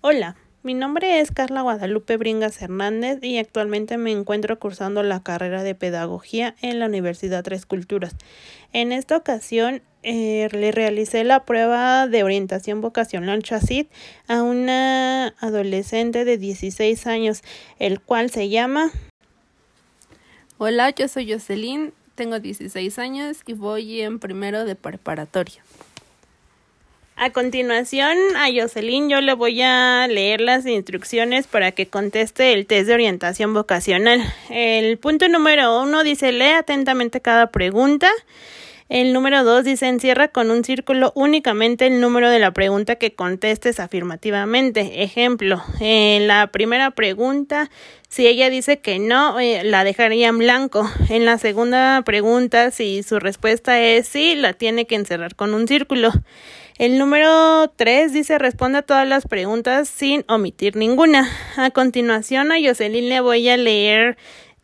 Hola, mi nombre es Carla Guadalupe Bringas Hernández y actualmente me encuentro cursando la carrera de Pedagogía en la Universidad Tres Culturas. En esta ocasión eh, le realicé la prueba de orientación vocacional CHASID a una adolescente de 16 años, el cual se llama... Hola, yo soy Jocelyn, tengo 16 años y voy en primero de preparatoria. A continuación, a Jocelyn yo le voy a leer las instrucciones para que conteste el test de orientación vocacional. El punto número uno dice lee atentamente cada pregunta. El número dos dice encierra con un círculo únicamente el número de la pregunta que contestes afirmativamente. Ejemplo, en la primera pregunta, si ella dice que no, eh, la dejaría en blanco. En la segunda pregunta, si su respuesta es sí, la tiene que encerrar con un círculo. El número 3 dice responda todas las preguntas sin omitir ninguna. A continuación a Jocelyn le voy a leer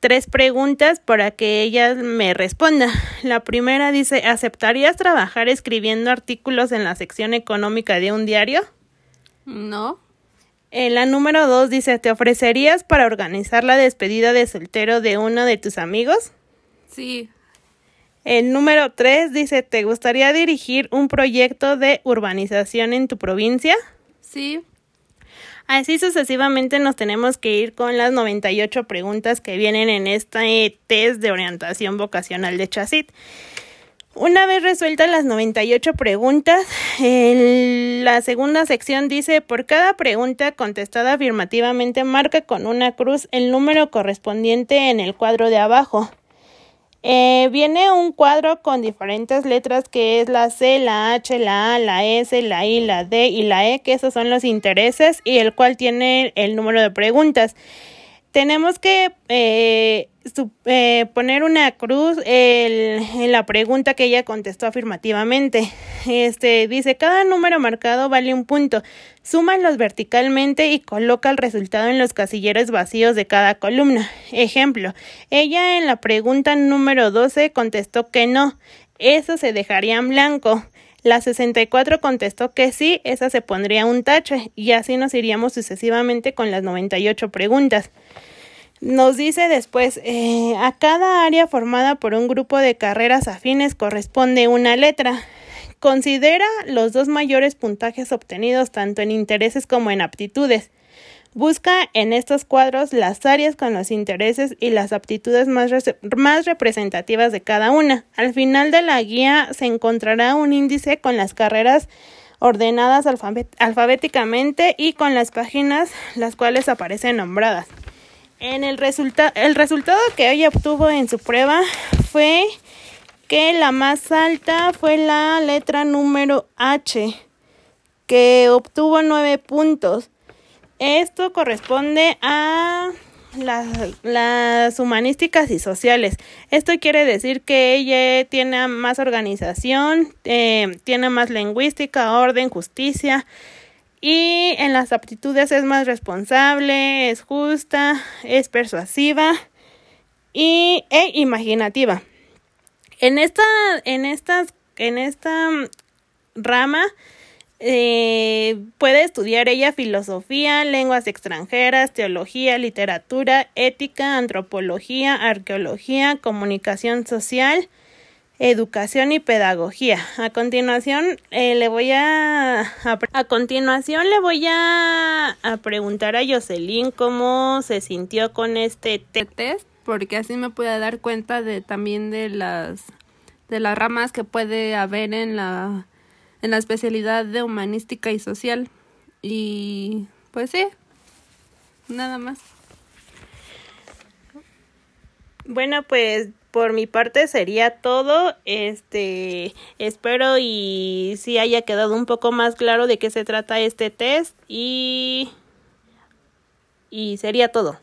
tres preguntas para que ella me responda. La primera dice ¿aceptarías trabajar escribiendo artículos en la sección económica de un diario? No. Eh, la número 2 dice ¿te ofrecerías para organizar la despedida de soltero de uno de tus amigos? Sí. El número 3 dice, ¿te gustaría dirigir un proyecto de urbanización en tu provincia? Sí. Así sucesivamente nos tenemos que ir con las 98 preguntas que vienen en este test de orientación vocacional de Chasit. Una vez resueltas las 98 preguntas, la segunda sección dice, por cada pregunta contestada afirmativamente, marca con una cruz el número correspondiente en el cuadro de abajo. Eh, viene un cuadro con diferentes letras que es la C, la H, la A, la S, la I, la D y la E, que esos son los intereses y el cual tiene el número de preguntas. Tenemos que eh, eh, poner una cruz en la pregunta que ella contestó afirmativamente. Este dice cada número marcado vale un punto. Súmalos verticalmente y coloca el resultado en los casilleros vacíos de cada columna. Ejemplo, ella en la pregunta número 12 contestó que no. Eso se dejaría en blanco. La 64 contestó que sí, esa se pondría un tache y así nos iríamos sucesivamente con las 98 preguntas. Nos dice después, eh, a cada área formada por un grupo de carreras afines corresponde una letra. Considera los dos mayores puntajes obtenidos tanto en intereses como en aptitudes. Busca en estos cuadros las áreas con los intereses y las aptitudes más, más, representativas de cada una. Al final de la guía se encontrará un índice con las carreras ordenadas alfabéticamente y con las páginas las cuales aparecen nombradas. En el, resultado el resultado que ella obtuvo en su prueba fue que la más alta fue la letra número H, que obtuvo nueve puntos. Esto corresponde a las, las, humanísticas y sociales. Esto quiere decir que ella tiene más organización, eh, tiene más lingüística, orden, justicia, y en las aptitudes es más responsable, es justa, es persuasiva y e imaginativa. En esta, en estas, en esta rama eh, puede estudiar ella filosofía, lenguas extranjeras, teología, literatura, ética, antropología, arqueología, comunicación social, educación y pedagogía. A continuación eh, le voy a, a, continuación le voy a, a, preguntar a Jocelyn cómo se sintió con este test porque así me puede dar cuenta de también de las de las ramas que puede haber en la en la especialidad de humanística y social y pues sí nada más bueno pues por mi parte sería todo. Este, espero y si haya quedado un poco más claro de qué se trata este test y y sería todo.